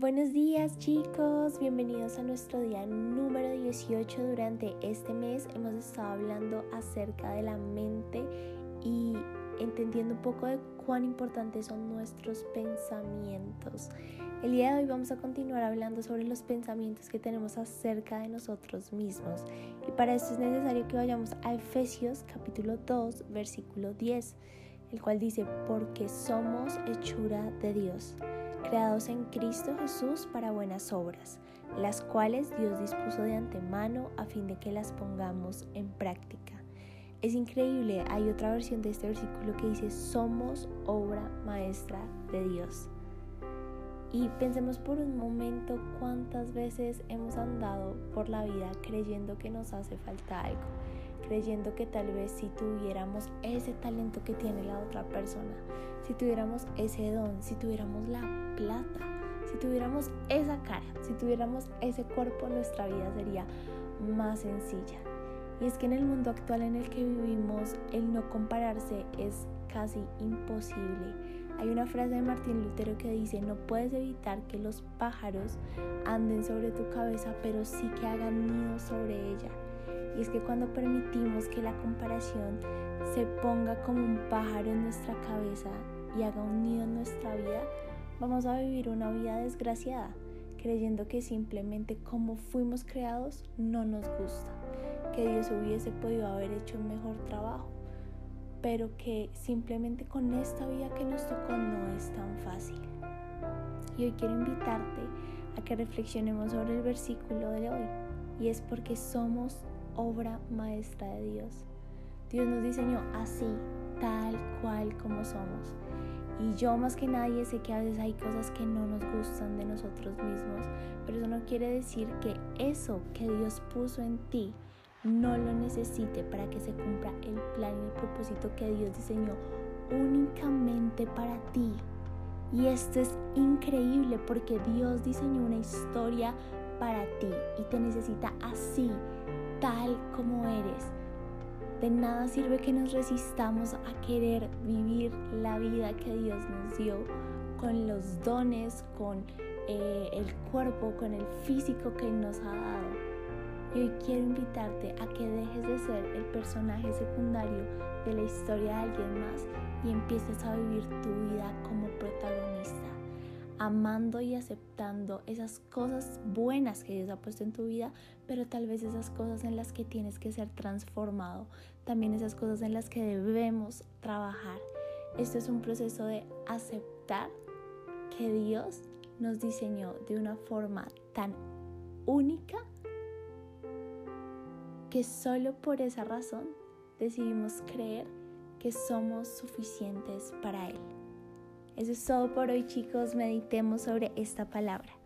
Buenos días chicos, bienvenidos a nuestro día número 18. Durante este mes hemos estado hablando acerca de la mente y entendiendo un poco de cuán importantes son nuestros pensamientos. El día de hoy vamos a continuar hablando sobre los pensamientos que tenemos acerca de nosotros mismos. Y para esto es necesario que vayamos a Efesios capítulo 2, versículo 10, el cual dice, porque somos hechura de Dios creados en Cristo Jesús para buenas obras, las cuales Dios dispuso de antemano a fin de que las pongamos en práctica. Es increíble, hay otra versión de este versículo que dice, somos obra maestra de Dios. Y pensemos por un momento cuántas veces hemos andado por la vida creyendo que nos hace falta algo, creyendo que tal vez si tuviéramos ese talento que tiene la otra persona, si tuviéramos ese don, si tuviéramos la plata, si tuviéramos esa cara, si tuviéramos ese cuerpo, nuestra vida sería más sencilla. Y es que en el mundo actual en el que vivimos, el no compararse es casi imposible. Hay una frase de Martín Lutero que dice, no puedes evitar que los pájaros anden sobre tu cabeza, pero sí que hagan nido sobre ella. Y es que cuando permitimos que la comparación se ponga como un pájaro en nuestra cabeza y haga un nido en nuestra vida, vamos a vivir una vida desgraciada, creyendo que simplemente como fuimos creados no nos gusta, que Dios hubiese podido haber hecho un mejor trabajo, pero que simplemente con esta vida que nos tocó no es tan fácil. Y hoy quiero invitarte a que reflexionemos sobre el versículo de hoy, y es porque somos obra maestra de Dios. Dios nos diseñó así, tal cual como somos. Y yo más que nadie sé que a veces hay cosas que no nos gustan de nosotros mismos, pero eso no quiere decir que eso que Dios puso en ti no lo necesite para que se cumpla el plan y el propósito que Dios diseñó únicamente para ti. Y esto es increíble porque Dios diseñó una historia para ti y te necesita así, tal como eres. De nada sirve que nos resistamos a querer vivir la vida que Dios nos dio con los dones, con eh, el cuerpo, con el físico que nos ha dado. Y hoy quiero invitarte a que dejes de ser el personaje secundario de la historia de alguien más y empieces a vivir tu vida como protagonista amando y aceptando esas cosas buenas que Dios ha puesto en tu vida, pero tal vez esas cosas en las que tienes que ser transformado, también esas cosas en las que debemos trabajar. Esto es un proceso de aceptar que Dios nos diseñó de una forma tan única que solo por esa razón decidimos creer que somos suficientes para Él. Eso es todo por hoy chicos, meditemos sobre esta palabra.